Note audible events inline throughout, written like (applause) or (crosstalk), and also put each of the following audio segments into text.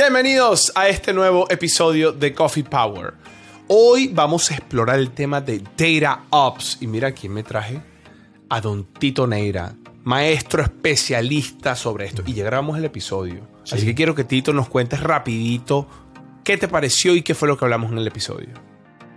Bienvenidos a este nuevo episodio de Coffee Power. Hoy vamos a explorar el tema de Data Ops. Y mira quién me traje. A Don Tito Neira, maestro especialista sobre esto. Y llegamos al episodio. Así que quiero que Tito nos cuentes rapidito qué te pareció y qué fue lo que hablamos en el episodio.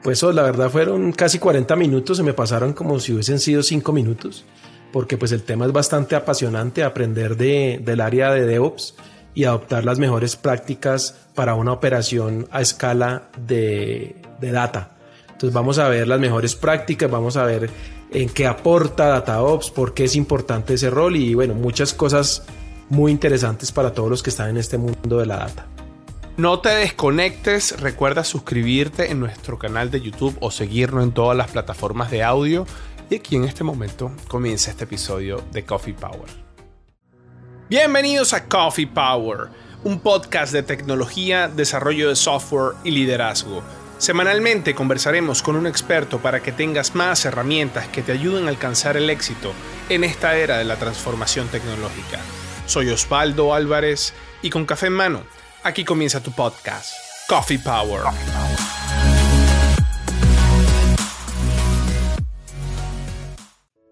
Pues eso, la verdad fueron casi 40 minutos, se me pasaron como si hubiesen sido 5 minutos, porque pues el tema es bastante apasionante, aprender de, del área de DevOps y adoptar las mejores prácticas para una operación a escala de, de data. Entonces vamos a ver las mejores prácticas, vamos a ver en qué aporta DataOps, por qué es importante ese rol y bueno, muchas cosas muy interesantes para todos los que están en este mundo de la data. No te desconectes, recuerda suscribirte en nuestro canal de YouTube o seguirnos en todas las plataformas de audio. Y aquí en este momento comienza este episodio de Coffee Power. Bienvenidos a Coffee Power, un podcast de tecnología, desarrollo de software y liderazgo. Semanalmente conversaremos con un experto para que tengas más herramientas que te ayuden a alcanzar el éxito en esta era de la transformación tecnológica. Soy Osvaldo Álvarez y con café en mano, aquí comienza tu podcast, Coffee Power.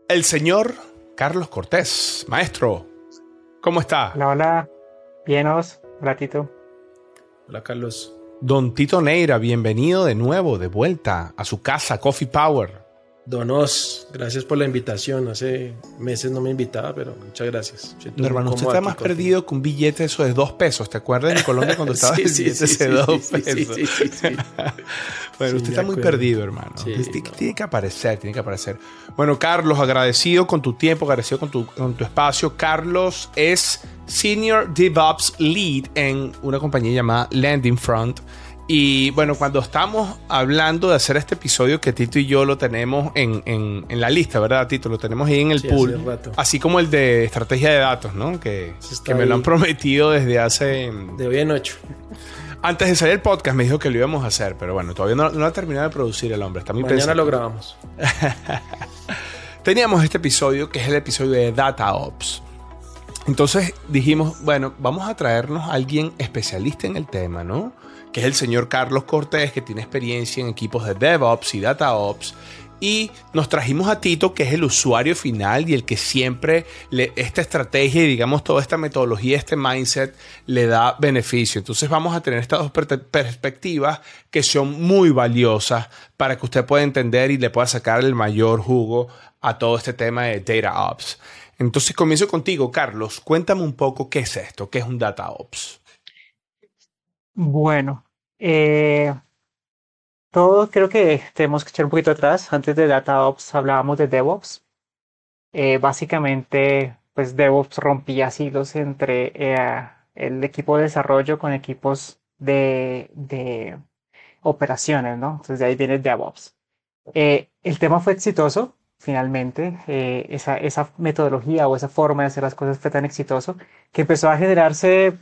El señor Carlos Cortés, maestro, ¿Cómo está? Hola, hola. Bienos, ratito. Hola, Carlos. Don Tito Neira, bienvenido de nuevo, de vuelta a su casa, Coffee Power. Donos, gracias por la invitación. Hace meses no me invitaba, pero muchas gracias. No, hermano, usted está más perdido que un billete eso de dos pesos. ¿Te acuerdas en Colombia cuando (laughs) estaba sí, el billete de dos pesos? (laughs) bueno, usted está muy perdido, hermano. tiene, que aparecer, tiene que aparecer. Bueno, Carlos, agradecido con tu tiempo, agradecido con tu, con tu espacio. Carlos es Senior DevOps Lead en una compañía llamada Landing Front. Y bueno, cuando estamos hablando de hacer este episodio, que Tito y yo lo tenemos en, en, la lista, ¿verdad, Tito? Lo tenemos ahí en el pool. Así como el de estrategia de datos, ¿no? Que, que me lo han prometido desde hace. De hoy en ocho. Antes de salir el podcast me dijo que lo íbamos a hacer, pero bueno, todavía no, no ha terminado de producir el hombre. Está muy Mañana lo grabamos. (laughs) Teníamos este episodio que es el episodio de Data Ops. Entonces dijimos, bueno, vamos a traernos a alguien especialista en el tema, ¿no? Que es el señor Carlos Cortés, que tiene experiencia en equipos de DevOps y DataOps. Y nos trajimos a Tito, que es el usuario final y el que siempre le, esta estrategia y digamos toda esta metodología, este mindset le da beneficio. Entonces vamos a tener estas dos perspectivas que son muy valiosas para que usted pueda entender y le pueda sacar el mayor jugo a todo este tema de DataOps. Entonces comienzo contigo, Carlos. Cuéntame un poco qué es esto, qué es un DataOps. Bueno, eh, todo creo que tenemos que echar un poquito atrás. Antes de DataOps hablábamos de DevOps. Eh, básicamente, pues DevOps rompía silos entre eh, el equipo de desarrollo con equipos de, operaciones, ¿no? Entonces de ahí viene DevOps. el tema fue exitoso, finalmente. esa, esa metodología o esa forma de hacer las cosas fue tan exitoso que empezó a generarse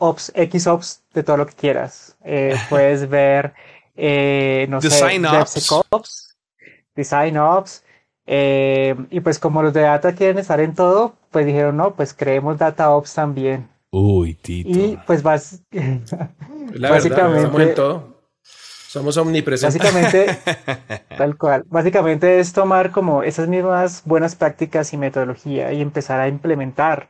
ops, XOps de todo lo que quieras. Eh, (laughs) puedes ver, eh, no Design sé, DevSecOps, Design Ops. Eh, y pues como los de data quieren estar en todo, pues dijeron, no, pues creemos Data Ops también. Uy, Tito. Y pues vas, (laughs) La básicamente... Verdad, en todo. Somos omnipresentes. Básicamente, (laughs) tal cual. Básicamente es tomar como esas mismas buenas prácticas y metodología y empezar a implementar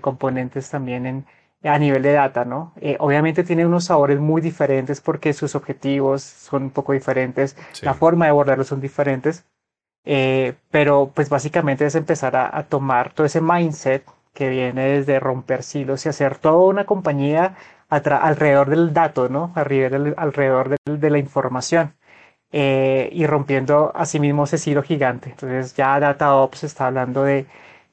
componentes también en, a nivel de data, ¿no? Eh, obviamente tiene unos sabores muy diferentes porque sus objetivos son un poco diferentes, la forma de abordarlos son diferentes, eh, pero pues básicamente es empezar a, tomar todo ese mindset que viene desde romper silos y hacer toda una compañía alrededor del dato, ¿no? Alrededor, alrededor de, la información. Eh, y rompiendo asimismo ese silo gigante. Entonces ya DataOps está hablando de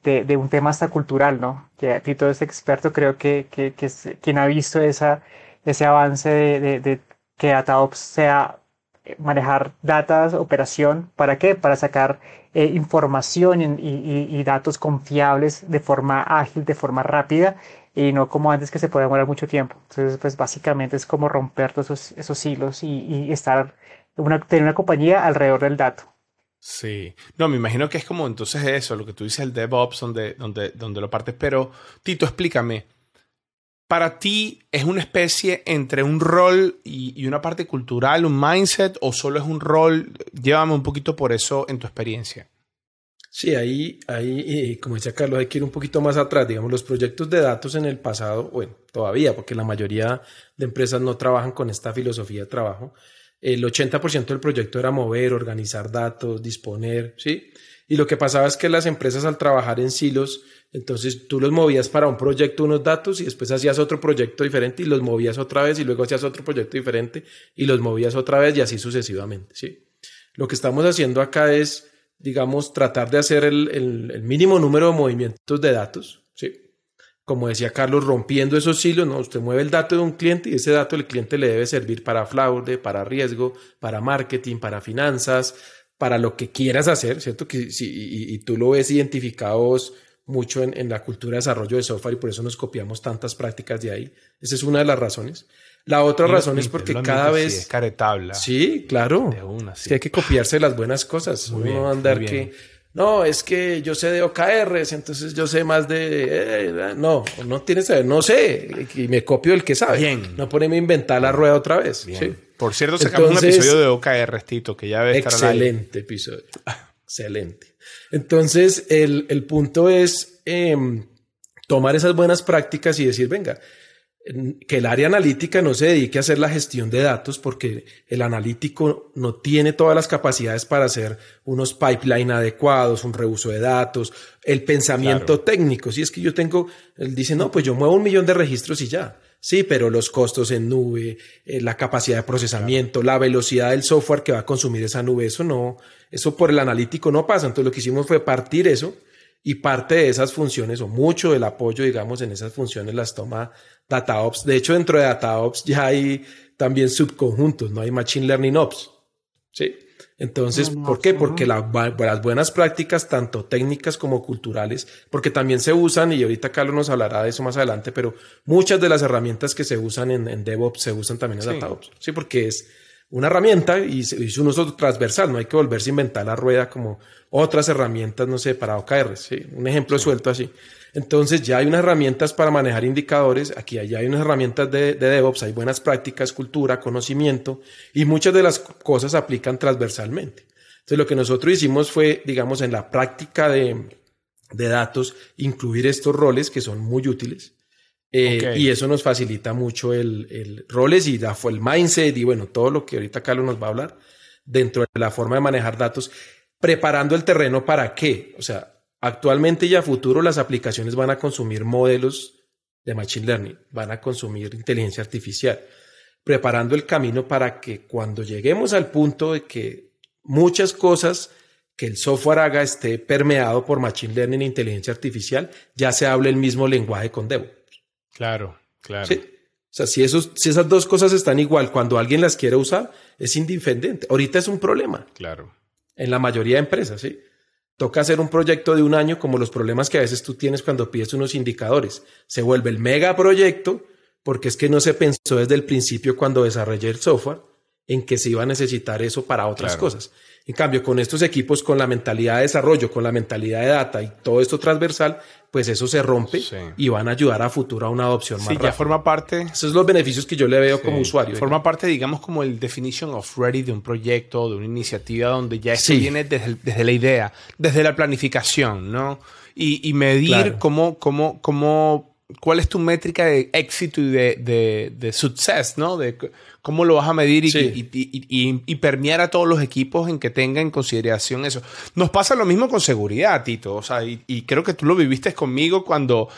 de, un tema hasta cultural, ¿no? Que Tito es experto, creo que, que, es quien ha visto esa, ese avance de, de, que DataOps sea eh, manejar datos, operación, ¿para qué? Para sacar eh, información y, datos confiables de forma ágil, de forma rápida y no como antes que se puede demorar mucho tiempo. Entonces, pues básicamente es como romper todos esos, esos hilos y, y estar, una, tener una compañía alrededor del dato. Sí, no, me imagino que es como entonces eso, lo que tú dices, el DevOps, donde, donde, donde lo partes. Pero, Tito, explícame, para ti es una especie entre un rol y, una parte cultural, un mindset, o solo es un rol? Llévame un poquito por eso en tu experiencia. Sí, ahí, ahí, como decía Carlos, hay que ir un poquito más atrás. Digamos, los proyectos de datos en el pasado, bueno, todavía, porque la mayoría de empresas no trabajan con esta filosofía de trabajo. El 80% del proyecto era mover, organizar datos, disponer, ¿sí? Y lo que pasaba es que las empresas al trabajar en silos, entonces tú los movías para un proyecto unos datos y después hacías otro proyecto diferente y los movías otra vez y luego hacías otro proyecto diferente y los movías otra vez y así sucesivamente, ¿sí? Lo que estamos haciendo acá es, digamos, tratar de hacer el, el, mínimo número de movimientos de datos. Como decía Carlos, rompiendo esos silos, ¿no? Usted mueve el dato de un cliente y ese dato el cliente le debe servir para fraude, para riesgo, para marketing, para finanzas, para lo que quieras hacer, ¿cierto? Que si, y, tú lo ves identificados mucho en, la cultura de desarrollo de software y por eso nos copiamos tantas prácticas de ahí. Esa es una de las razones. La otra razón es porque cada vez... es caretabla. Sí, claro. De una, sí. hay que copiarse las buenas cosas. Muy Uno andar que... No, es que yo sé de OKRs, entonces yo sé más de... Eh, no, no tienes... No sé. Y me copio el que sabe. Bien. No poneme a inventar la rueda otra vez. Sí. Por cierto, sacamos un episodio de OKR, Tito, que ya debe estar Excelente episodio. excelente. Entonces, el, el punto es em, tomar esas buenas prácticas y decir, venga, que el área analítica no se dedique a hacer la gestión de datos porque el analítico no tiene todas las capacidades para hacer unos pipeline adecuados, un reuso de datos, el pensamiento técnico. Si es que yo tengo, él dice, no, pues yo muevo un millón de registros y ya. Sí, pero los costos en nube, eh, la capacidad de procesamiento, la velocidad del software que va a consumir esa nube, eso no, eso por el analítico no pasa. Entonces lo que hicimos fue partir eso y parte de esas funciones o mucho del apoyo, digamos, en esas funciones las toma DataOps. De hecho, dentro de DataOps ya hay también subconjuntos, no hay Machine Learning Ops. Sí. Entonces, ¿por qué? Porque las buenas prácticas, tanto técnicas como culturales, porque también se usan, y ahorita Carlos nos hablará de eso más adelante, pero muchas de las herramientas que se usan en, DevOps se usan también en DataOps. Sí, porque es una herramienta y es un uso transversal, no hay que volverse a inventar la rueda como otras herramientas, no sé, para OKR. ¿sí? Un ejemplo suelto así. Entonces ya hay unas herramientas para manejar indicadores, aquí ya hay unas herramientas de, DevOps, hay buenas prácticas, cultura, conocimiento y muchas de las cosas aplican transversalmente. Entonces lo que nosotros hicimos fue, digamos, en la práctica de, datos, incluir estos roles que son muy útiles. Eh, y eso nos facilita mucho el, el roles y fue el mindset y bueno, todo lo que ahorita Carlos nos va a hablar dentro de la forma de manejar datos, preparando el terreno para qué. O sea, Actualmente y a futuro las aplicaciones van a consumir modelos de Machine Learning, van a consumir inteligencia artificial, preparando el camino para que cuando lleguemos al punto de que muchas cosas que el software haga esté permeado por Machine Learning e inteligencia artificial, ya se hable el mismo lenguaje con DevOps. Claro, claro. Sí. O sea, si, esos, si esas dos cosas están igual, cuando alguien las quiere usar, es indiferente. Ahorita es un problema. Claro. En la mayoría de empresas, ¿sí? Toca hacer un proyecto de un año como los problemas que a veces tú tienes cuando pides unos indicadores. Se vuelve el mega proyecto porque es que no se pensó desde el principio cuando desarrollé el software en que se iba a necesitar eso para otras cosas. En cambio, con estos equipos, con la mentalidad de desarrollo, con la mentalidad de data y todo esto transversal, pues eso se rompe y van a ayudar a futuro a una adopción más sí, ya forma parte. Esos son los beneficios que yo le veo como usuario. Forma parte, digamos, como el definition of ready de un proyecto, de una iniciativa donde ya esto viene desde, la idea, desde la planificación, ¿no? Y, medir cómo, cómo, cómo cuál es tu métrica de éxito y de, de, de success, ¿no? De cómo lo vas a medir y, permear a todos los equipos en que tengan en consideración eso. Nos pasa lo mismo con seguridad, Tito. O sea, y, creo que tú lo viviste conmigo cuando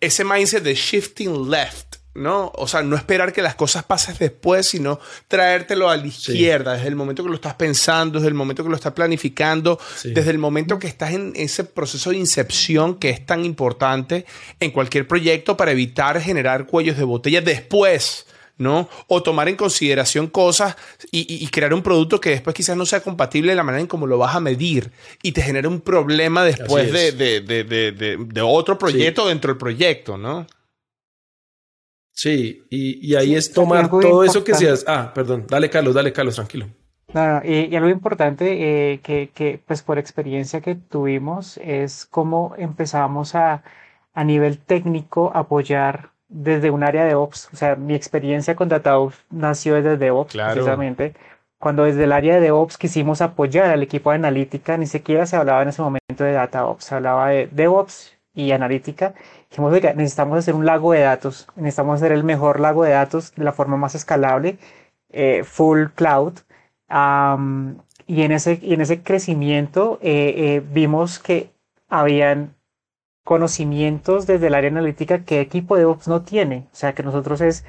ese mindset de shifting left, ¿no? O sea, no esperar que las cosas pasen después, sino traértelo a la izquierda, desde el momento que lo estás pensando, desde el momento que lo estás planificando, desde el momento que estás en ese proceso de incepción que es tan importante en cualquier proyecto para evitar generar cuellos de botella después. ¿No? O tomar en consideración cosas y, crear un producto que después quizás no sea compatible de la manera en cómo lo vas a medir y te genera un problema después de, otro proyecto dentro del proyecto, ¿no? Sí, y, ahí es tomar todo eso que seas. Ah, perdón, dale Carlos, dale Carlos, tranquilo. No, no, y, algo importante eh, que, pues por experiencia que tuvimos es cómo empezamos a, a nivel técnico, apoyar desde un área de Ops. O sea, mi experiencia con DataOps nació desde DevOps, precisamente. Cuando desde el área de DevOps quisimos apoyar al equipo de analítica, ni siquiera se hablaba en ese momento de DataOps, se hablaba de DevOps y analítica. Dijimos, oiga, necesitamos hacer un lago de datos, necesitamos hacer el mejor lago de datos de la forma más escalable, eh, full cloud. y, en ese, en ese crecimiento eh, eh, vimos que habían conocimientos desde el área analítica que equipo de DevOps no tiene. O sea, que nosotros es,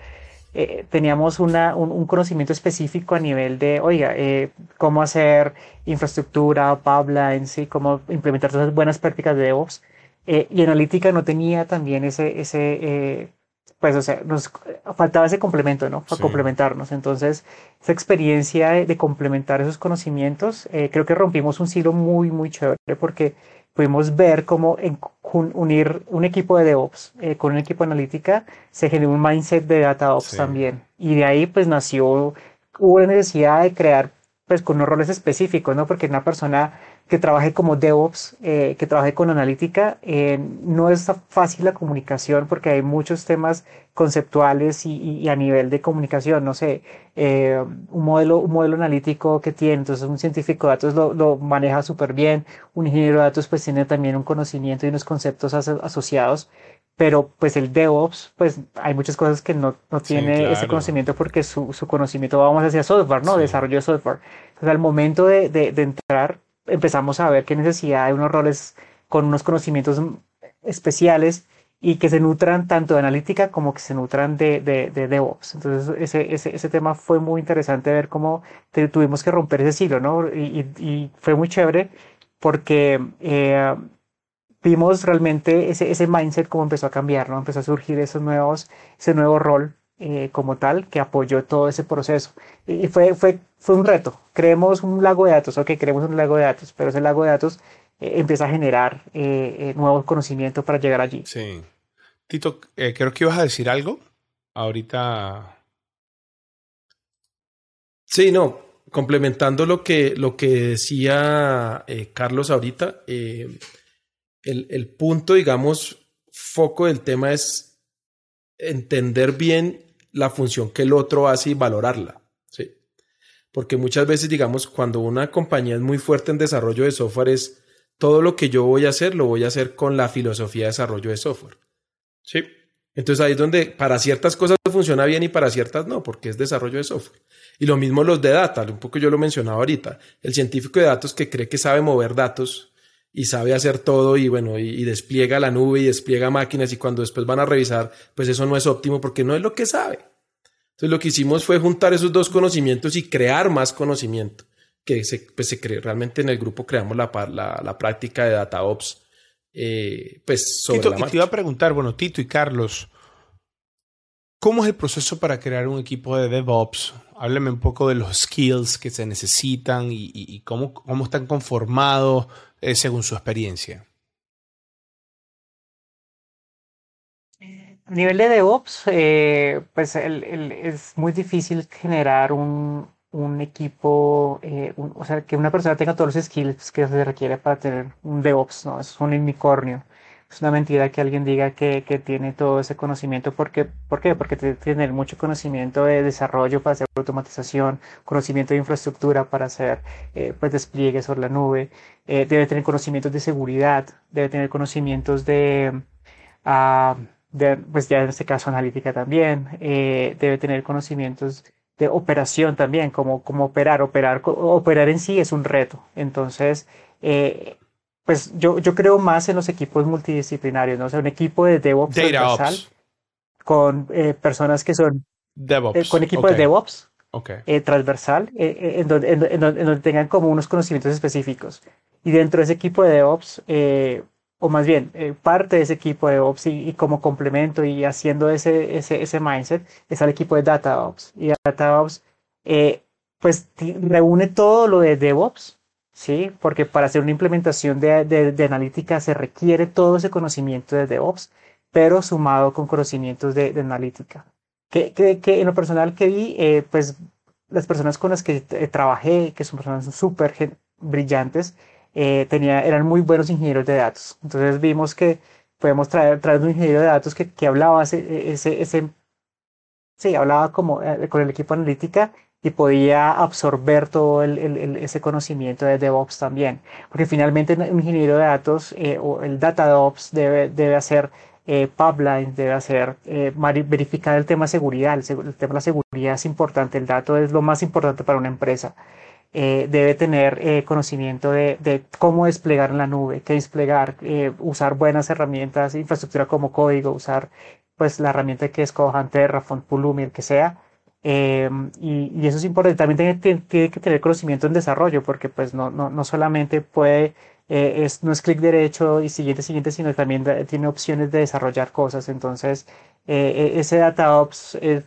eh, teníamos una, un, conocimiento específico a nivel de, oiga, eh, cómo hacer infraestructura, pipelines, y cómo implementar todas las buenas prácticas de DevOps. Eh, y analítica no tenía también ese, ese pues, o sea, nos faltaba ese complemento, ¿no? Para complementarnos. Entonces, esa experiencia de, de complementar esos conocimientos, creo que rompimos un silo muy, muy chévere porque pudimos ver cómo unir un equipo de DevOps eh, con un equipo de analítica se generó un mindset de DataOps también. Y de ahí pues nació, hubo la necesidad de crear pues con unos roles específicos, ¿no? Porque una persona que trabaje como DevOps, eh, que trabaje con analítica, eh, no es fácil la comunicación porque hay muchos temas conceptuales y, a nivel de comunicación, no sé, eh, un, modelo, un modelo analítico que tiene, entonces un científico de datos lo, lo maneja súper bien, un ingeniero de datos pues tiene también un conocimiento y unos conceptos asociados, pero pues el DevOps, pues hay muchas cosas que no, no tiene ese conocimiento porque su, su, conocimiento va más hacia software, ¿no? Desarrollo de software. Entonces al momento de, de, de entrar, empezamos a ver qué necesidad de unos roles con unos conocimientos especiales y que se nutran tanto de analítica como que se nutran de, de, de DevOps. Entonces, ese, ese, ese, tema fue muy interesante ver cómo tuvimos que romper ese silo, ¿no? Y, y, fue muy chévere porque eh, vimos realmente ese, ese mindset cómo empezó a cambiar, ¿no? Empezó a surgir esos nuevos, ese nuevo rol eh, como tal que apoyó todo ese proceso. Y fue, fue, fue un reto. Creemos un lago de datos, ok, creemos un lago de datos, pero ese lago de datos eh, empieza a generar eh, nuevos conocimientos para llegar allí. Sí. Tito, creo que ibas a decir algo ahorita. Sí, no, complementando lo que, lo que decía Carlos ahorita, el, el punto, digamos, foco del tema es entender bien la función que el otro hace y valorarla. ¿sí? Porque muchas veces, digamos, cuando una compañía es muy fuerte en desarrollo de software, es todo lo que yo voy a hacer, lo voy a hacer con la filosofía de desarrollo de software. ¿sí? Entonces ahí es donde para ciertas cosas funciona bien y para ciertas no, porque es desarrollo de software. Y lo mismo los de data, un poco yo lo mencionaba ahorita. El científico de datos que cree que sabe mover datos y sabe hacer todo y bueno, y, despliega la nube y despliega máquinas y cuando después van a revisar, pues eso no es óptimo porque no es lo que sabe. Entonces lo que hicimos fue juntar esos dos conocimientos y crear más conocimiento, que se, pues se cree, realmente en el grupo creamos la, la, la práctica de DataOps. Eh, pues sobre Tito, y te iba a preguntar, bueno, Tito y Carlos, ¿cómo es el proceso para crear un equipo de DevOps? Hábleme un poco de los skills que se necesitan y, cómo, cómo están conformados eh, según su experiencia? A nivel de DevOps, eh, pues es muy difícil generar un, un equipo, eh, o sea, que una persona tenga todos los skills que se requiere para tener un DevOps, ¿no? Es un unicornio es una mentira que alguien diga que, que tiene todo ese conocimiento. ¿Por qué? ¿Por qué? Porque tiene mucho conocimiento de desarrollo para hacer automatización, conocimiento de infraestructura para hacer eh, pues despliegue sobre la nube, eh, debe tener conocimientos de seguridad, debe tener conocimientos de, uh, de pues ya en este caso analítica también, eh, debe tener conocimientos de operación también, como, como operar, operar, operar en sí es un reto. Entonces, eh, pues yo, yo creo más en los equipos multidisciplinarios, ¿no? O sea, un equipo de DevOps transversal con eh, personas que son DevOps. Eh, con equipo de DevOps eh, transversal, en donde, en, donde, tengan como unos conocimientos específicos. Y dentro de ese equipo de DevOps, o más bien, parte de ese equipo de DevOps y, como complemento y haciendo ese, ese, ese mindset, está el equipo de DataOps. Y DataOps, pues reúne todo lo de DevOps ¿sí? Porque para hacer una implementación de, de, analítica se requiere todo ese conocimiento de DevOps, pero sumado con conocimientos de, de analítica. Que, que, que, en lo personal que vi, eh, pues las personas con las que eh, trabajé, que son personas súper brillantes, eh, tenía, eran muy buenos ingenieros de datos. Entonces vimos que podemos traer, traer un ingeniero de datos que, que hablaba ese, ese, ese, sí, hablaba como eh, con el equipo analítica y podía absorber todo el, el, ese conocimiento de DevOps también. Porque finalmente un ingeniero de datos eh, o el Data DevOps debe, debe hacer eh, pipelines, debe hacer eh, verificar el tema de seguridad. El, tema de la seguridad es importante, el dato es lo más importante para una empresa. Debe tener conocimiento de, de, cómo desplegar en la nube, qué desplegar, usar buenas herramientas, infraestructura como código, usar pues la herramienta que escojan, Terraform, Pulumi, el que sea. Em, y, y, eso es importante. También tiene, tiene, que tener conocimiento en desarrollo, porque pues no, no, no solamente puede, es, no es clic derecho y siguiente, siguiente, sino también tiene opciones de desarrollar cosas. Entonces, e, ese DataOps es,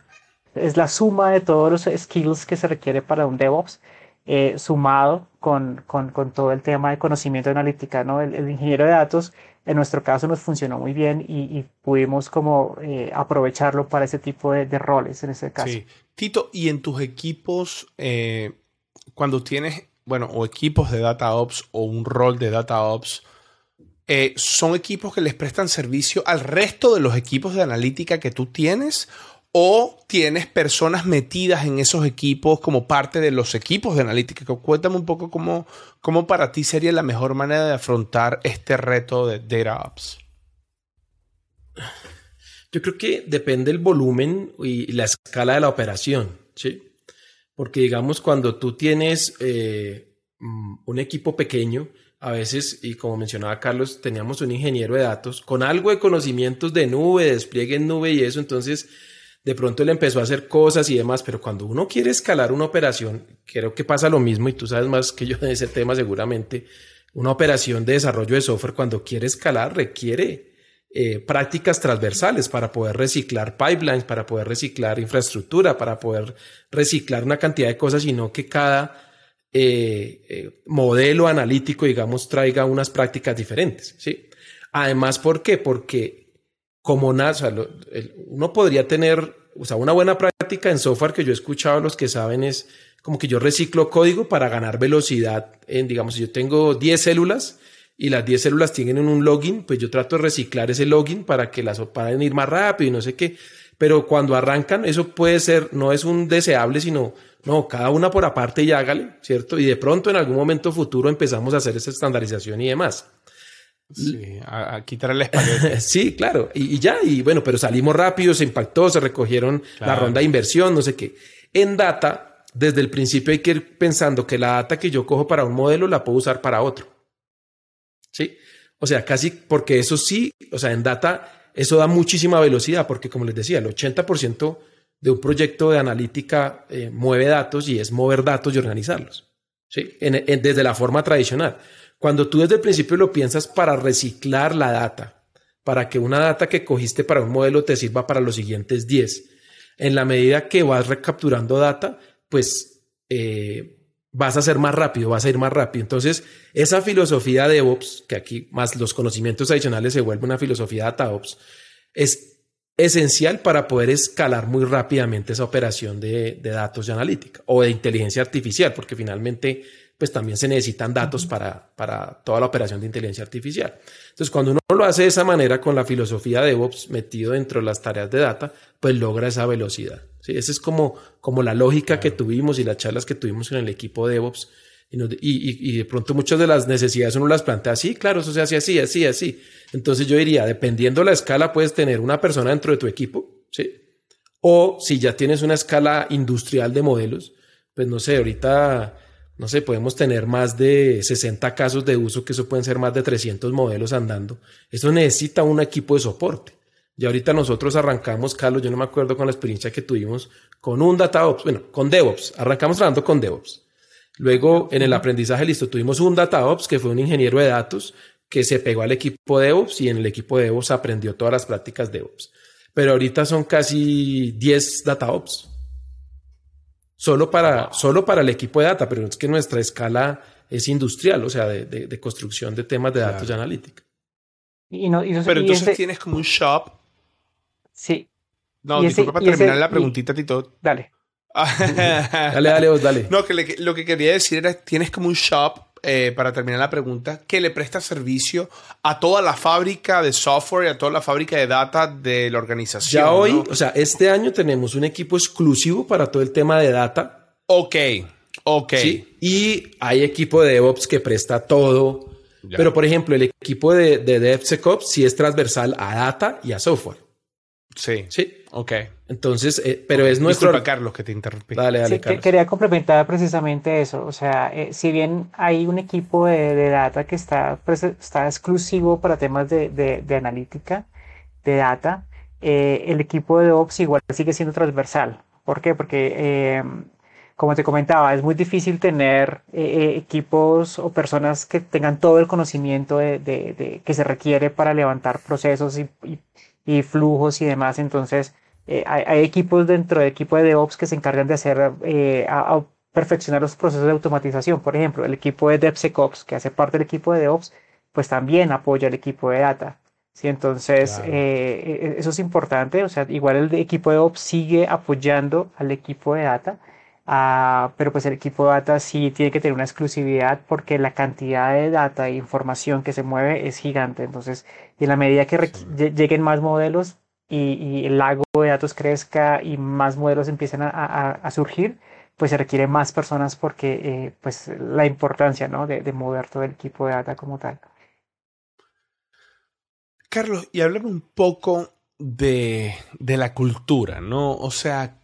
es la suma de todos los skills que se requiere para un DevOps eh, sumado con, con, con, todo el tema de conocimiento analítica, ¿no? El, ingeniero de datos, en nuestro caso, nos funcionó muy bien y, pudimos como eh, aprovecharlo para ese tipo de, roles en ese caso. Sí. Tito, ¿y en tus equipos, eh, cuando tienes, bueno, o equipos de Data Ops o un rol de Data Ops, eh, ¿son equipos que les prestan servicio al resto de los equipos de analítica que tú tienes? O tienes personas metidas en esos equipos como parte de los equipos de analítica. Cuéntame un poco cómo, cómo para ti sería la mejor manera de afrontar este reto de DataOps. Yo creo que depende el volumen y la escala de la operación, ¿sí? Porque digamos, cuando tú tienes eh, mm, un equipo pequeño, a veces, y como mencionaba Carlos, teníamos un ingeniero de datos con algo de conocimientos de nube, despliegue en nube y eso, entonces de pronto él empezó a hacer cosas y demás, pero cuando uno quiere escalar una operación, creo que pasa lo mismo y tú sabes más que yo de ese tema seguramente, una operación de desarrollo de software cuando quiere escalar requiere eh, prácticas transversales para poder reciclar pipelines, para poder reciclar infraestructura, para poder reciclar una cantidad de cosas, sino que cada eh, eh, modelo analítico, digamos, traiga unas prácticas diferentes. ¿sí? Además, ¿por qué? Porque como NASA, uno podría tener, o sea, una buena práctica en software que yo he escuchado los que saben es como que yo reciclo código para ganar velocidad. En, digamos, si yo tengo 10 células y las 10 células tienen un login, pues yo trato de reciclar ese login para que las puedan ir más rápido y no sé qué. Pero cuando arrancan, eso puede ser, no es un deseable, sino, no, cada una por aparte y hágale, ¿cierto? Y de pronto en algún momento futuro empezamos a hacer esa estandarización y demás. Sí, a, quitar el espagueti. (laughs) sí, claro. Y, ya, y bueno, pero salimos rápido, se impactó, se recogieron la ronda de inversión, no sé qué. En data, desde el principio hay que ir pensando que la data que yo cojo para un modelo la puedo usar para otro. ¿Sí? O sea, casi porque eso sí, o sea, en data eso da muchísima velocidad porque como les decía, el 80% de un proyecto de analítica eh, mueve datos y es mover datos y organizarlos. ¿Sí? desde la forma tradicional. Cuando tú desde el principio lo piensas para reciclar la data, para que una data que cogiste para un modelo te sirva para los siguientes 10, en la medida que vas recapturando data, pues eh, vas a ser más rápido, vas a ir más rápido. Entonces, esa filosofía de DevOps, que aquí más los conocimientos adicionales se vuelve una filosofía DataOps, es esencial para poder escalar muy rápidamente esa operación de, de datos de analítica o de inteligencia artificial, porque finalmente pues también se necesitan datos para, para toda la operación de inteligencia artificial. Entonces, cuando uno lo hace de esa manera con la filosofía de DevOps metido dentro de las tareas de data, pues logra esa velocidad. ¿sí? Esa es como, como la lógica que tuvimos y las charlas que tuvimos en el equipo de DevOps. Y, y, y, de pronto muchas de las necesidades uno las plantea así, claro, eso se hace así, así, así. Entonces yo diría, dependiendo la escala, puedes tener una persona dentro de tu equipo, ¿sí? O si ya tienes una escala industrial de modelos, pues no sé, ahorita no sé, podemos tener más de 60 casos de uso, que eso pueden ser más de 300 modelos andando. Eso necesita un equipo de soporte. Y ahorita nosotros arrancamos, Carlos, yo no me acuerdo con la experiencia que tuvimos con un DataOps, bueno, con DevOps, arrancamos trabajando con DevOps. Luego, en el aprendizaje, listo, tuvimos un DataOps que fue un ingeniero de datos que se pegó al equipo DevOps y en el equipo DevOps aprendió todas las prácticas DevOps. Pero ahorita son casi 10 DataOps solo para, solo para el equipo de data, pero es que nuestra escala es industrial, o sea, de, de, construcción de temas de datos y analítica. Y no, pero entonces tienes como un shop. Sí. No, disculpa para terminar la preguntita, Tito. Dale. (laughs) dale, dale, vos, dale. No, que lo que quería decir era, tienes como un shop eh, para terminar la pregunta, que le presta servicio a toda la fábrica de software y a toda la fábrica de data de la organización. Ya hoy, o sea, este año tenemos un equipo exclusivo para todo el tema de data. Ok, ok. Y hay equipo de DevOps que presta todo. Pero, por ejemplo, el equipo de, de DevSecOps sí es transversal a data y a software. Sí. Sí. Ok. Entonces, eh, pero es nuestro. Disculpa, Carlos, que te interrumpí. Dale, dale, Carlos. quería complementar precisamente eso. O sea, eh, si bien hay un equipo de, data que está, pues, está exclusivo para temas de, de, analítica, de data, eh, el equipo de Ops igual sigue siendo transversal. ¿Por qué? Porque, como te comentaba, es muy difícil tener equipos o personas que tengan todo el conocimiento de, que se requiere para levantar procesos y, y flujos y demás. Entonces, eh, hay, equipos dentro del equipo de DevOps que se encargan de hacer, eh, a, perfeccionar los procesos de automatización. Por ejemplo, el equipo de DevSecOps, que hace parte del equipo de DevOps, pues también apoya al equipo de Data. ¿sí? Entonces, eh, eso es importante. O sea, igual el equipo de DevOps sigue apoyando al equipo de Data. Ah, pero pues el equipo de data sí tiene que tener una exclusividad porque la cantidad de data e información que se mueve es gigante. Entonces, en la medida que lleguen más modelos, y, el lago de datos crezca y más modelos empiecen a, surgir, pues se requiere más personas porque eh, pues la importancia ¿no? de, mover todo el equipo de data como tal. Carlos, y háblame un poco de, de, la cultura, ¿no? O sea,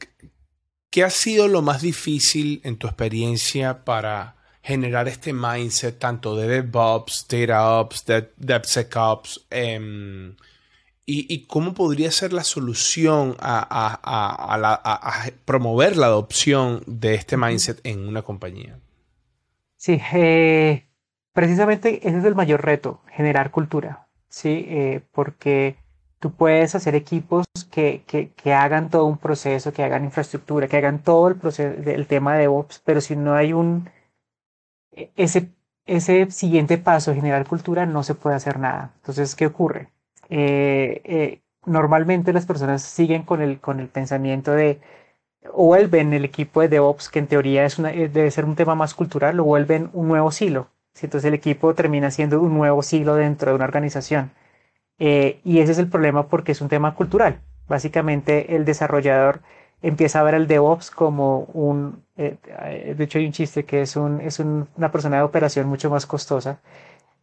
¿qué ha sido lo más difícil en tu experiencia para generar este mindset tanto de DevOps, DataOps, DevSecOps? Eh, ¿Y, cómo podría ser la solución a, promover la adopción de este mindset en una compañía? Sí, eh, precisamente ese es el mayor reto, generar cultura, ¿sí? Eh, porque tú puedes hacer equipos que, que, hagan todo un proceso, que hagan infraestructura, que hagan todo el proceso, del tema de DevOps, pero si no hay un, e, ese, ese siguiente paso, generar cultura, no se puede hacer nada. Entonces, ¿qué ocurre? Eh, eh, normalmente las personas siguen con el, con el pensamiento de o vuelven el equipo de DevOps, que en teoría es una, eh, debe ser un tema más cultural, lo vuelven un nuevo silo. Entonces el equipo termina siendo un nuevo silo dentro de una organización. Y ese es el problema porque es un tema cultural. Básicamente el desarrollador empieza a ver el DevOps como un, de hecho hay un chiste que es, un, es una persona de operación mucho más costosa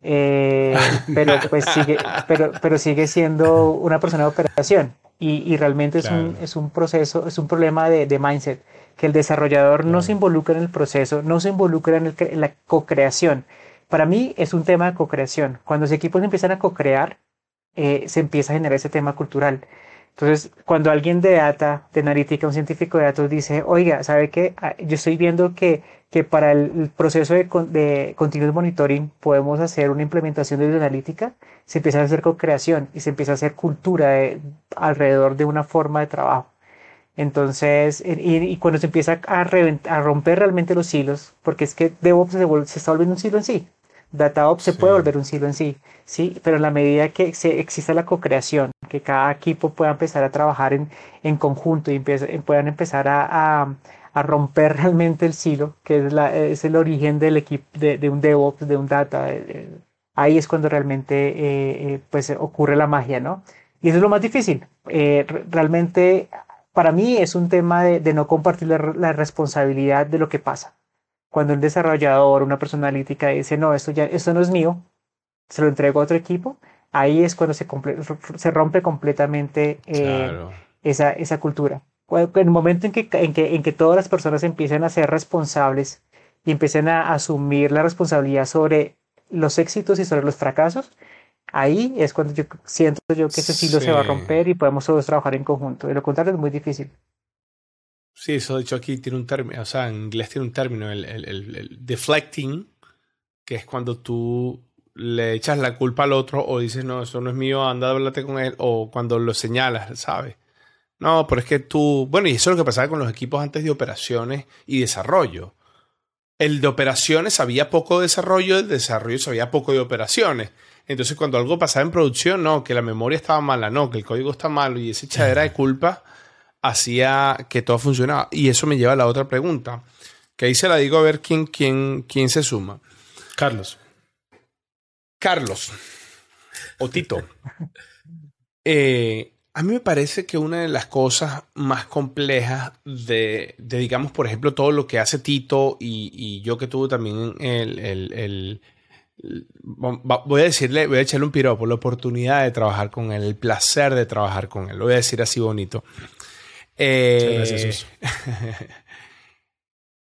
eh, (laughs) pero pues sigue, pero, pero sigue siendo una persona de operación y, y realmente es, un, es un proceso, es un problema de, de mindset, que el desarrollador no se involucra en el proceso, no se involucra en, el, en la co-creación. Para mí es un tema de co-creación. Cuando los equipos empiezan a co-crear, eh, se empieza a generar ese tema cultural. Entonces, cuando alguien de data, de analítica, un científico de datos dice, oiga, ¿sabe qué? Ah, yo estoy viendo que, que para el proceso de, de continuous monitoring podemos hacer una implementación de analítica, se empieza a hacer co-creación y se empieza a hacer cultura alrededor de una forma de trabajo. Entonces, y, cuando se empieza a, a, romper realmente los hilos, porque es que DevOps se, se está volviendo un silo en sí, DataOps se puede volver un silo en sí, sí, pero en la medida que se, exista la co-creación, que cada equipo pueda empezar a trabajar en, en conjunto y puedan empezar a, a, romper (laughs) realmente el silo, que es, la, es el origen del equipo de, de, un DevOps, de un data, ahí es cuando realmente eh, eh, pues ocurre la magia, ¿no? Y eso es lo más difícil. Eh, realmente, para mí es un tema de, de no compartir la responsabilidad de lo que pasa cuando un desarrollador, una persona analítica dice, no, esto, ya, esto no es mío, se lo entrego a otro equipo, ahí es cuando se, se rompe completamente eh, esa, esa cultura. En el momento en que, en, que, en que todas las personas empiecen a ser responsables y empiecen a asumir la responsabilidad sobre los éxitos y sobre los fracasos, ahí es cuando yo siento yo que ese silo se va a romper y podemos todos trabajar en conjunto. De lo contrario es muy difícil. Sí, eso de hecho aquí tiene un término, o sea, en inglés tiene un término, el, el, el, deflecting, que es cuando tú le echas la culpa al otro o dices, no, eso no es mío, anda, háblate con él, o cuando lo señalas, ¿sabes? No, pero es que tú, bueno, y eso es lo que pasaba con los equipos antes de operaciones y desarrollo. El de operaciones sabía poco de desarrollo, el de desarrollo sabía poco de operaciones. Entonces, cuando algo pasaba en producción, no, que la memoria estaba mala, no, que el código está malo y esa echadera de culpa hacía que todo funcionaba. Y eso me lleva a la otra pregunta, que ahí se la digo a ver quién, quién, quién se suma. Carlos. Carlos. O Tito. (laughs) Eh, a mí me parece que una de las cosas más complejas de, digamos, por ejemplo, todo lo que hace Tito y, yo que tuve también el, voy a decirle, voy a echarle un piropo, la oportunidad de trabajar con él, el placer de trabajar con él, lo voy a decir así bonito. Eh, gracias. (laughs)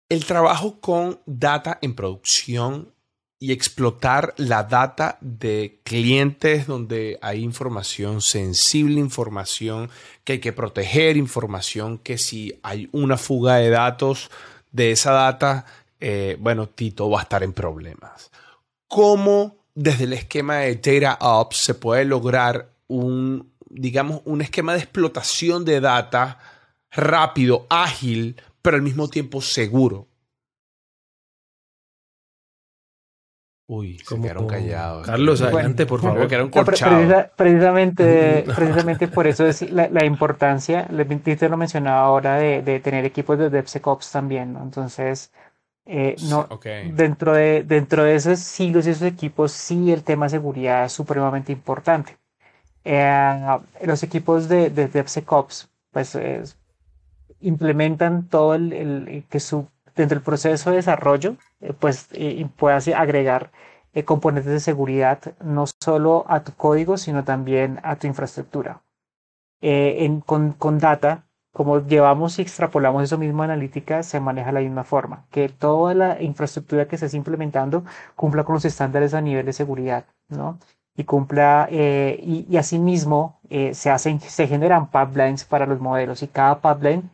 el trabajo con data en producción y explotar la data de clientes donde hay información sensible, información que hay que proteger, información que si hay una fuga de datos de esa data, eh, bueno, Tito va a estar en problemas. ¿Cómo desde el esquema de Data Ops se puede lograr un, digamos, un esquema de explotación de data rápido, ágil, pero al mismo tiempo seguro? Uy, se quedaron callados. Carlos, adelante, por favor. precisamente, (laughs) precisamente por eso es la, importancia, te lo mencionaba ahora, de, tener equipos de DevSecOps también, ¿no? Entonces, eh, no, dentro, de, dentro de esos silos y esos equipos, sí el tema de seguridad es supremamente importante. Eh, los equipos de, de DevSecOps, pues, implementan todo el, que su dentro del proceso de desarrollo, eh, pues eh, puedas agregar eh, componentes de seguridad no solo a tu código, sino también a tu infraestructura. con, con, data, como llevamos y extrapolamos eso mismo analítica, se maneja de la misma forma, que toda la infraestructura que estés implementando cumpla con los estándares a nivel de seguridad, ¿no? Y cumpla, y, y, asimismo se, hacen, se generan pipelines para los modelos y cada pipeline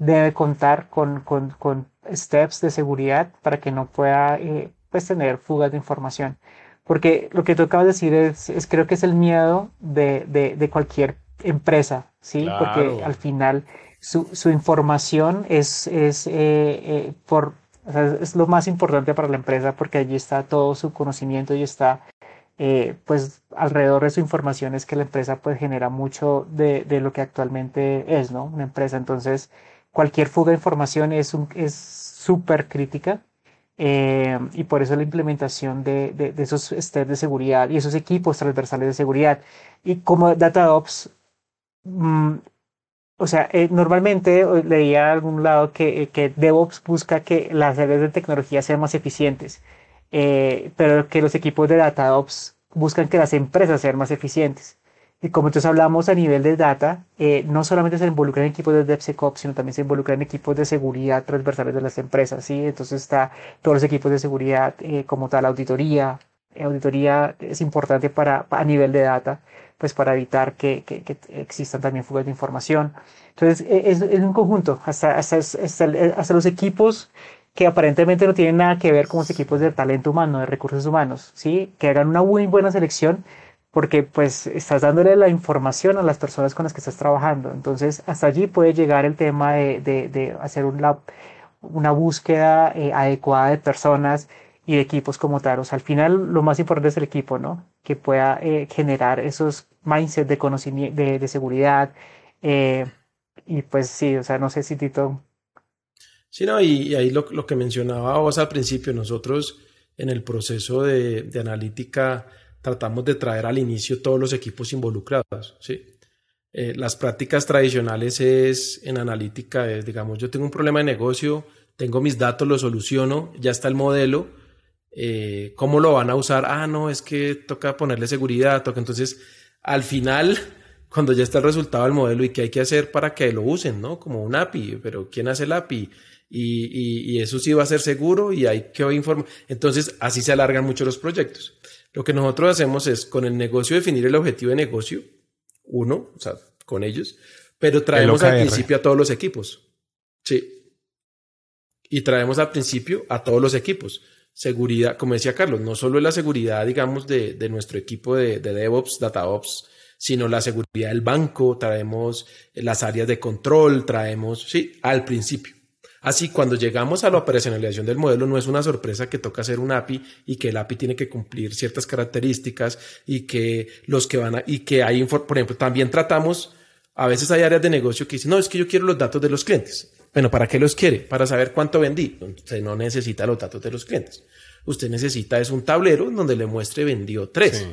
debe contar con, con, con steps de seguridad para que no pueda eh, pues tener fugas de información. Porque lo que tú acabas de decir es, es creo que es el miedo de, de, de cualquier empresa, ¿sí? Porque al final su, su información es, es, eh, eh, por, o sea, es lo más importante para la empresa porque allí está todo su conocimiento y está pues alrededor de su información es que la empresa pues genera mucho de, de lo que actualmente es, ¿no? Una empresa. Entonces, cualquier fuga de información es súper crítica eh, y por eso la implementación de, de, esos steps de seguridad y esos equipos transversales de seguridad. Y como DataOps, mm, o sea, eh, normalmente leía a algún lado que, que, DevOps busca que las áreas de tecnología sean más eficientes, eh, pero que los equipos de DataOps buscan que las empresas sean más eficientes. Y como entonces hablamos a nivel de data, eh, no solamente se involucran equipos de DevSecOps, sino también se involucran equipos de seguridad transversales de las empresas, ¿sí? Entonces está todos los equipos de seguridad eh, como tal, auditoría. Eh, auditoría es importante para, a nivel de data, pues para evitar que, que, que existan también fugas de información. Entonces es, es un conjunto, hasta, hasta, hasta, hasta los equipos que aparentemente no tienen nada que ver con los equipos de talento humano, de recursos humanos, ¿sí? Que hagan una muy buena selección porque pues estás dándole la información a las personas con las que estás trabajando. Entonces, hasta allí puede llegar el tema de, de, hacer una, una búsqueda eh, adecuada de personas y de equipos como tal. O sea, al final lo más importante es el equipo, ¿no? Que pueda eh, generar esos mindsets de conocimiento, de, seguridad. Eh, y pues sí, o sea, no sé si Tito... Sí, no, y, ahí lo, lo, que mencionaba vos al principio, nosotros en el proceso de, de analítica tratamos de traer al inicio todos los equipos involucrados. ¿sí? Eh, las prácticas tradicionales es en analítica, es, digamos, yo tengo un problema de negocio, tengo mis datos, lo soluciono, ya está el modelo, eh, ¿cómo lo van a usar? Ah, no, es que toca ponerle seguridad, toca. Entonces, al final, (laughs) cuando ya está el resultado del modelo y qué hay que hacer para que lo usen, ¿no? Como un API, pero ¿quién hace el API? Y, y, y eso sí va a ser seguro y hay que informar. Entonces, así se alargan mucho los proyectos. Lo que nosotros hacemos es con el negocio definir el objetivo de negocio, uno, o sea, con ellos, pero traemos al principio a todos los equipos. Sí. Y traemos al principio a todos los equipos. Seguridad, como decía Carlos, no solo es la seguridad, digamos, de, de nuestro equipo de, de DevOps, DataOps, sino la seguridad del banco, traemos las áreas de control, traemos, sí, al principio. Así, cuando llegamos a la operacionalización del modelo, no es una sorpresa que toca hacer un API y que el API tiene que cumplir ciertas características y que los que van a, y que hay, por ejemplo, también tratamos, a veces hay áreas de negocio que dicen, no, es que yo quiero los datos de los clientes. Bueno, ¿para qué los quiere? Para saber cuánto vendí. Usted no necesita los datos de los clientes. usted necesita es un tablero donde le muestre vendió tres.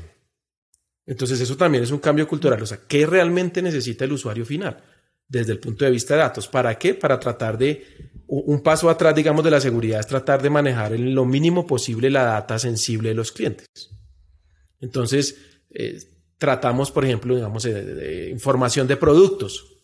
Entonces eso también es un cambio cultural. O sea, ¿qué realmente necesita el usuario final? Desde el punto de vista de datos. ¿Para qué? Para tratar de, un paso atrás, digamos, de la seguridad es tratar de manejar en lo mínimo posible la data sensible de los clientes. Entonces, eh, tratamos, por ejemplo, digamos, de, información de productos.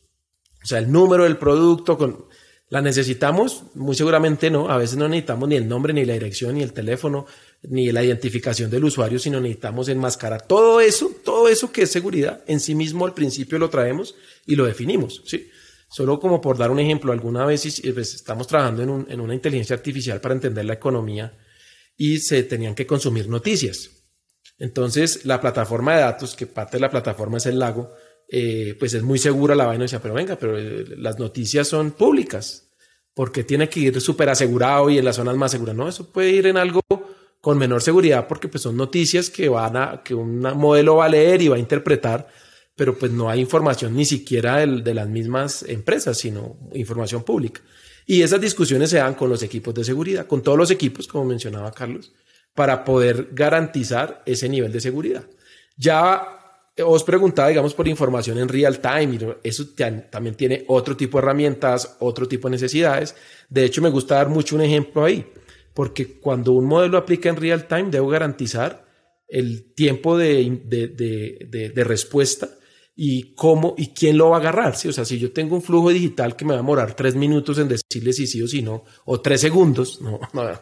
O sea, el número del producto, ¿la necesitamos? Muy seguramente no. A veces no necesitamos ni el nombre, ni la dirección, ni el teléfono, ni la identificación del usuario, sino necesitamos enmascarar todo eso, todo eso que es seguridad, en sí mismo al principio lo traemos y lo definimos. ¿sí? Solo como por dar un ejemplo, alguna vez pues, estamos trabajando en, una inteligencia artificial para entender la economía y se tenían que consumir noticias. Entonces, la plataforma de datos, que parte de la plataforma es el lago, eh, pues es muy segura la vaina. Decía, pero venga, pero eh, las noticias son públicas, porque tiene que ir súper asegurado y en las zonas más seguras. No, eso puede ir en algo con menor seguridad porque pues son noticias que van a, que un modelo va a leer y va a interpretar, pero pues no hay información ni siquiera de las mismas empresas, sino información pública. Y esas discusiones se dan con los equipos de seguridad, con todos los equipos, como mencionaba Carlos, para poder garantizar ese nivel de seguridad. Ya os preguntaba, digamos, por información en real time, y eso también tiene otro tipo de herramientas, otro tipo de necesidades. De hecho, me gusta dar mucho un ejemplo ahí, porque cuando un modelo aplica en real time, debo garantizar el tiempo de, de, respuesta y cómo y quién lo va a agarrar. ¿sí? O sea, si yo tengo un flujo digital que me va a demorar tres minutos en decirle si sí o si no, o tres segundos, (laughs) no, no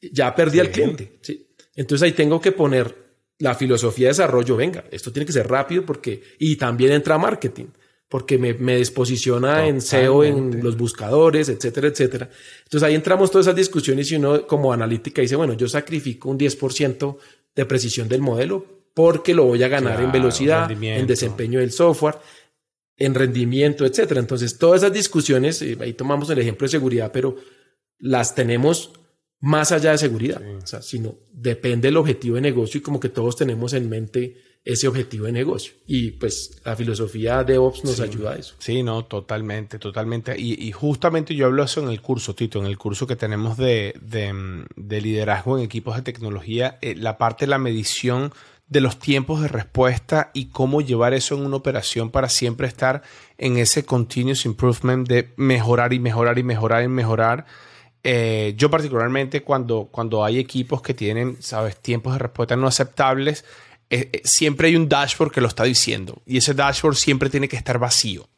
ya perdí al cliente. ¿sí? Entonces ahí tengo que poner la filosofía de desarrollo, venga, esto tiene que ser rápido porque, y también entra marketing, porque me, me disposiciona en SEO, en los buscadores, etcétera, etcétera. Entonces ahí entramos todas esas discusiones y uno como analítica dice, bueno, yo sacrifico un 10% de precisión del modelo porque lo voy a ganar en velocidad, en desempeño del software, en rendimiento, etcétera. Entonces todas esas discusiones, eh, ahí tomamos el ejemplo de seguridad, pero las tenemos más allá de seguridad, o sea, sino depende del objetivo de negocio y como que todos tenemos en mente ese objetivo de negocio. Y pues la filosofía de DevOps nos ayuda a eso. Sí, no, totalmente, totalmente. Y, justamente yo hablo eso en el curso, Tito, en el curso que tenemos de, de, liderazgo en equipos de tecnología, eh, la parte de la medición de los tiempos de respuesta y cómo llevar eso en una operación para siempre estar en ese continuous improvement de mejorar y mejorar y mejorar y mejorar eh, yo particularmente cuando, cuando hay equipos que tienen, sabes, tiempos de respuesta no aceptables, eh, eh, siempre hay un dashboard que lo está diciendo y ese dashboard siempre tiene que estar vacío.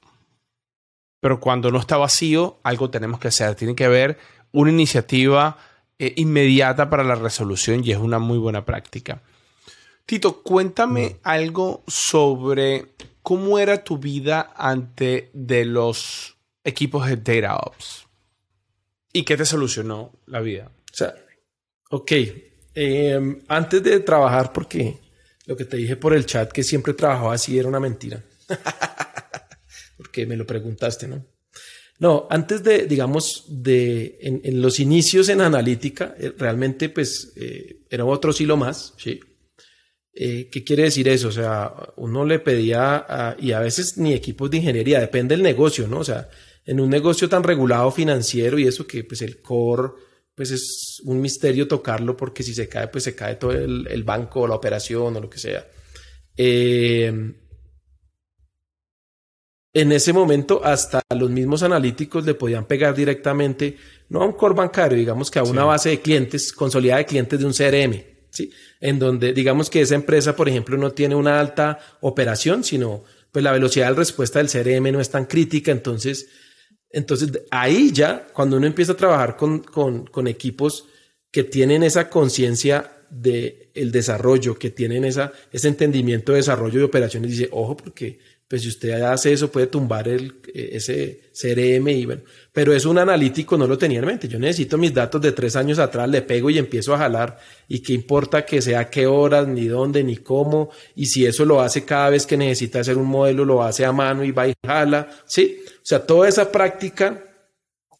Pero cuando no está vacío, algo tenemos que hacer. Tiene que haber una iniciativa inmediata para la resolución y es una muy buena práctica. Tito, cuéntame algo sobre cómo era tu vida ante de los equipos de DataOps. ¿Y qué te solucionó la vida? O sea, ok. Em, antes de trabajar, porque lo que te dije por el chat, que siempre trabajaba así, era una mentira. (laughs) porque me lo preguntaste, ¿no? No, antes de, digamos, de, en, los inicios en analítica, eh, realmente, pues, eh, era otro silo más, ¿sí? Eh, ¿Qué quiere decir eso? O sea, uno le pedía, y a veces ni equipos de ingeniería, depende del negocio, ¿no? O sea, en un negocio tan regulado financiero y eso que pues el core pues es un misterio tocarlo porque si se cae pues se cae todo el, banco o la operación o lo que sea. Eh, en ese momento hasta los mismos analíticos le podían pegar directamente, no a un core bancario, digamos que a una base de clientes, consolidada de clientes de un CRM, ¿sí? en donde digamos que esa empresa, por ejemplo, no tiene una alta operación, sino pues la velocidad de respuesta del CRM no es tan crítica, entonces entonces, ahí ya, cuando uno empieza a trabajar con, con, equipos que tienen esa conciencia del el desarrollo, que tienen esa, ese entendimiento de desarrollo de operaciones, dice, ojo, porque pues si usted hace eso puede tumbar el, eh, ese CRM y bueno, pero es un analítico, no lo tenía en mente. Yo necesito mis datos de tres años atrás, le pego y empiezo a jalar y qué importa que sea qué horas, ni dónde, ni cómo, y si eso lo hace cada vez que necesita hacer un modelo, lo hace a mano y va y jala, ¿sí? O sea, toda esa práctica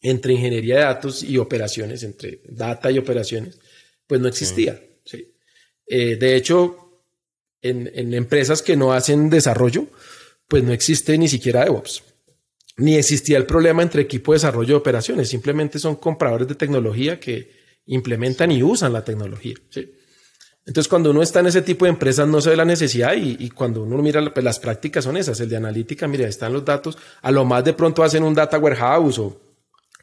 entre ingeniería de datos y operaciones, entre data y operaciones, pues no existía, ¿sí? Eh, de hecho, en, en empresas que no hacen desarrollo, pues no existe ni siquiera DevOps. Ni existía el problema entre equipo de desarrollo y operaciones. Simplemente son compradores de tecnología que, implementan y usan la tecnología. Entonces, cuando uno está en ese tipo de empresas, no se ve la necesidad y, cuando uno mira pues, las prácticas son esas. El de analítica, mira, están los datos. A lo más de pronto hacen un data warehouse o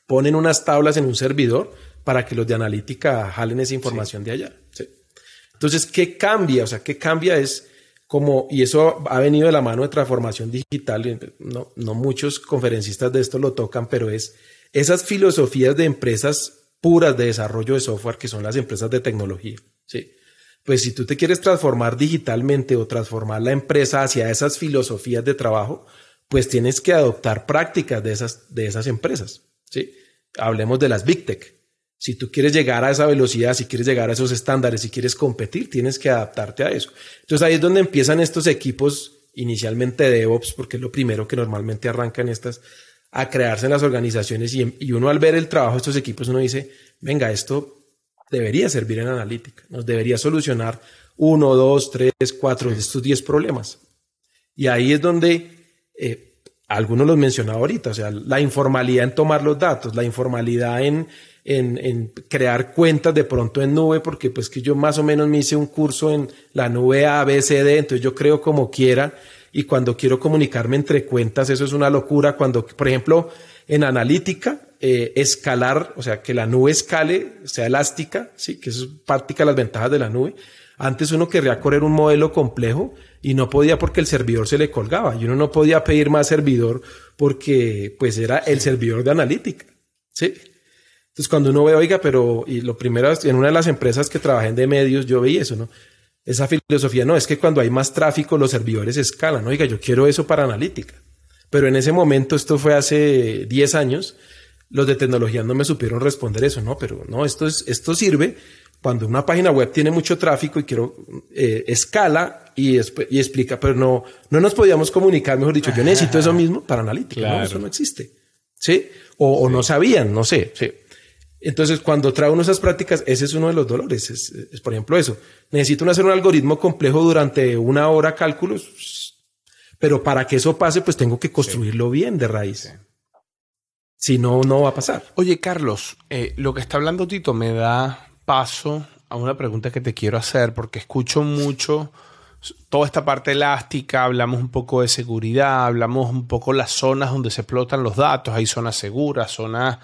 ponen unas tablas en un servidor para que los de analítica jalen esa información de allá. Entonces, ¿qué cambia? O sea, ¿qué cambia es como, y eso ha venido de la mano de transformación digital, no, no muchos conferencistas de esto lo tocan, pero es esas filosofías de empresas puras de desarrollo de software que son las empresas de tecnología. ¿sí? Pues si tú te quieres transformar digitalmente o transformar la empresa hacia esas filosofías de trabajo, pues tienes que adoptar prácticas de esas, de esas empresas. ¿sí? Hablemos de las Big Tech. Si tú quieres llegar a esa velocidad, si quieres llegar a esos estándares, si quieres competir, tienes que adaptarte a eso. Entonces ahí es donde empiezan estos equipos inicialmente de DevOps, porque es lo primero que normalmente arrancan estas, a crearse en las organizaciones y, uno al ver el trabajo de estos equipos, uno dice, venga, esto debería servir en analítica, nos debería solucionar uno, dos, tres, cuatro de estos diez problemas. Y ahí es donde eh, algunos los mencionaba ahorita, o sea, la informalidad en tomar los datos, la informalidad en en, crear cuentas de pronto en nube, porque pues que yo más o menos me hice un curso en la nube ABCD, entonces yo creo como quiera y cuando quiero comunicarme entre cuentas, eso es una locura. Cuando, por ejemplo, en analítica, eh, escalar, o sea, que la nube escale, sea elástica, sí, que eso es práctica las ventajas de la nube. Antes uno querría correr un modelo complejo y no podía porque el servidor se le colgaba y uno no podía pedir más servidor porque pues era el servidor de analítica, sí. Entonces, cuando uno ve, oiga, pero, y lo primero, en una de las empresas que trabajé de medios, yo veía eso, ¿no? Esa filosofía, no, es que cuando hay más tráfico, los servidores escalan, oiga, yo quiero eso para analítica. Pero en ese momento, esto fue hace 10 años, los de tecnología no me supieron responder eso, no, pero no, esto, es, esto sirve cuando una página web tiene mucho tráfico y quiero eh, escala y, y, explica, pero no, no nos podíamos comunicar, mejor dicho, yo necesito eso mismo para analítica, no, eso no existe, ¿sí? O, o no sabían, no sé, sí. Entonces, cuando trae uno esas prácticas, ese es uno de los dolores. Es, por ejemplo, eso. Necesito hacer un algoritmo complejo durante una hora cálculos, pero para que eso pase, pues tengo que construirlo bien de raíz. Si no, no va a pasar. Oye, Carlos, eh, lo que está hablando Tito me da paso a una pregunta que te quiero hacer, porque escucho mucho toda esta parte elástica, hablamos un poco de seguridad, hablamos un poco las zonas donde se explotan los datos, hay zonas seguras, zonas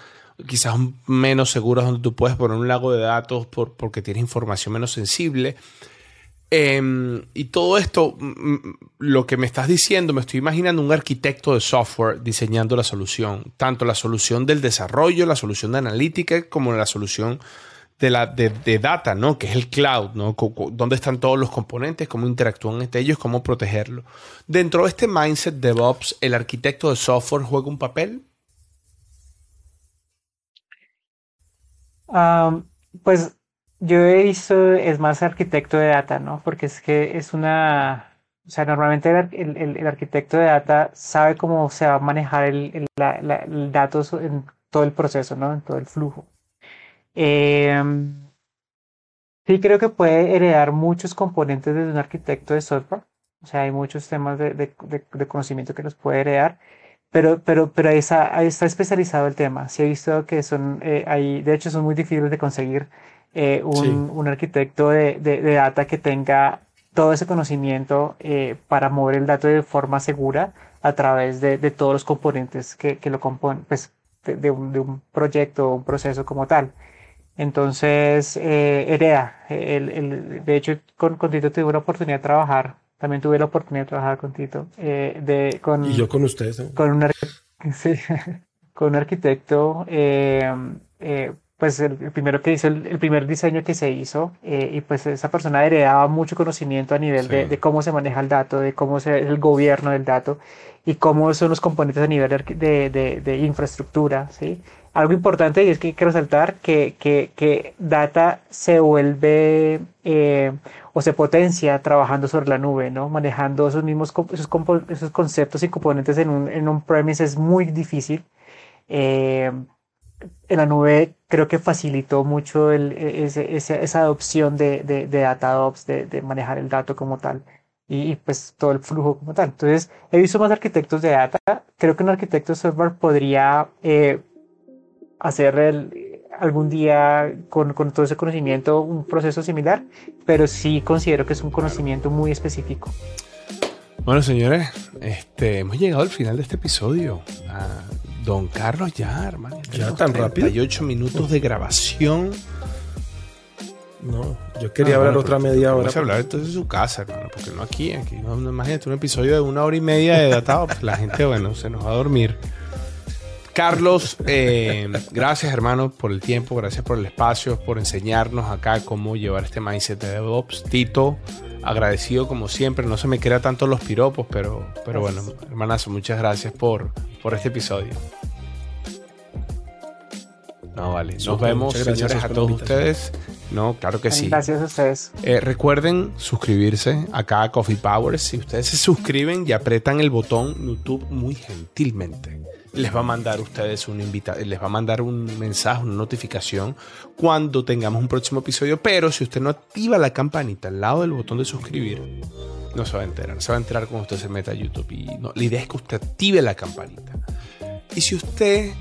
quizás menos seguras donde tú puedes poner un lago de datos por, porque tienes información menos sensible. Em, y todo esto, lo que me estás diciendo, me estoy imaginando un arquitecto de software diseñando la solución, tanto la solución del desarrollo, la solución de analítica, como la solución de, la, de, data, ¿no? Que es el cloud, ¿no? Dónde están todos los componentes, cómo interactúan entre ellos, cómo protegerlo. Dentro de este mindset DevOps, ¿el arquitecto de software juega un papel? Pues yo he visto, es más arquitecto de data, ¿no? Porque es que es una, o sea, normalmente el, el, arquitecto de data sabe cómo se va a manejar el, la, datos en todo el proceso, ¿no? En todo el flujo. Em, sí creo que puede heredar muchos componentes de un arquitecto de software. O sea, hay muchos temas de conocimiento que los puede heredar pero, pero, pero ahí está, ahí está especializado el tema. Sí he visto que son, eh, ahí, de hecho, son muy difíciles de conseguir eh, un, un, arquitecto de, de, de, data que tenga todo ese conocimiento eh, para mover el dato de forma segura a través de, de todos los componentes que, que lo componen, pues, de, un, de un proyecto o un proceso como tal. Entonces, eh, Hereda, el, el, de hecho, con, con Tito tuve una oportunidad de trabajar también tuve la oportunidad de trabajar con Tito. Eh, de, con, y yo con ustedes. Con, un, (laughs) sí, con un arquitecto, eh, eh, pues el, primero que hizo, el, primer diseño que se hizo, y pues esa persona heredaba mucho conocimiento a nivel de, de, cómo se maneja el dato, de cómo es el gobierno del dato y cómo son los componentes a nivel de, de, de infraestructura, ¿sí? algo importante y es que quiero resaltar que, que, que Data se vuelve eh, o se potencia trabajando sobre la nube, ¿no? Manejando esos mismos esos, esos conceptos y componentes en un, en un premise es muy difícil. Eh, en la nube creo que facilitó mucho el, ese, esa adopción de, de, de DataOps, de, de manejar el dato como tal y, pues todo el flujo como tal. Entonces, he visto más arquitectos de data. Creo que un arquitecto de software podría eh, hacer el, algún día con, con, todo ese conocimiento un proceso similar, pero sí considero que es un conocimiento muy específico. Bueno, señores, este, hemos llegado al final de este episodio. Ah, don Carlos ya, hermano. Ya tan rápido. 38 minutos de grabación. No, yo quería hablar otra media hora. Vamos a hablar entonces de su casa, hermano, porque no aquí. aquí no, imagínate un episodio de una hora y media de datado, pues la gente, bueno, se nos va a dormir. Carlos, eh, gracias hermano por el tiempo, gracias por el espacio, por enseñarnos acá cómo llevar este mindset de DevOps. Tito, agradecido como siempre, no se me crea tanto los piropos, pero, pero bueno, hermanazo, muchas gracias por, por este episodio. No, vale. Nos vemos, señores, a todos ustedes. No, claro que sí. Gracias a ustedes. Eh, recuerden suscribirse acá a Coffee Powers. Si ustedes se suscriben y apretan el botón YouTube muy gentilmente, les va a mandar ustedes un les va a mandar un mensaje, una notificación cuando tengamos un próximo episodio. Pero si usted no activa la campanita al lado del botón de suscribir, no se va a enterar. Se va a enterar cuando usted se meta a YouTube. Y la idea es que usted active la campanita. Y si usted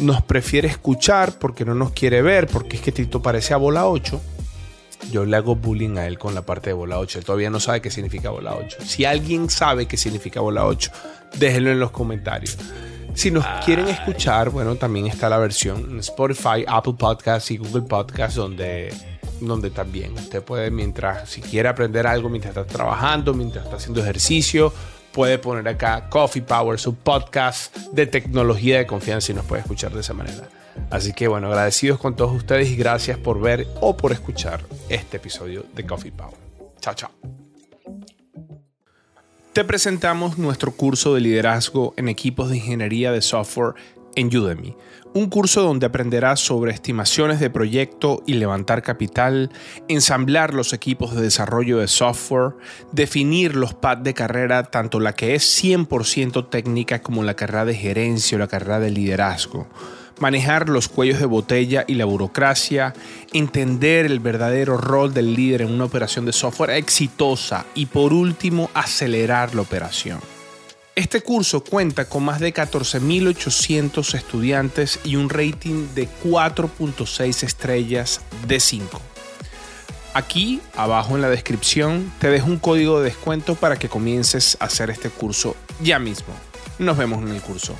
nos prefiere escuchar porque no nos quiere ver, porque es que Tito parece a bola 8, yo le hago bullying a él con la parte de bola 8. Él todavía no sabe qué significa bola 8. Si alguien sabe qué significa bola 8, déjenlo en los comentarios. Si nos quieren escuchar, bueno, también está la versión en Spotify, Apple Podcasts y Google Podcasts, donde, donde también usted puede, mientras, si quiere aprender algo mientras está trabajando, mientras está haciendo ejercicio, puede poner acá Coffee Power, su podcast de tecnología de confianza y nos puede escuchar de esa manera. Así que bueno, agradecidos con todos ustedes y gracias por ver o por escuchar este episodio de Coffee Power. Chao, chao. Te presentamos nuestro curso de liderazgo en equipos de ingeniería de software en Udemy un curso donde aprenderás sobre estimaciones de proyecto y levantar capital, ensamblar los equipos de desarrollo de software, definir los pads de carrera, tanto la que es 100% técnica como la carrera de gerencia o la carrera de liderazgo manejar los cuellos de botella y la burocracia, entender el verdadero rol del líder en una operación de software exitosa y por último acelerar la operación. Este curso cuenta con más de 14.800 estudiantes y un rating de 4.6 estrellas de 5. Aquí, abajo en la descripción, te dejo un código de descuento para que comiences a hacer este curso ya mismo. Nos vemos en el curso.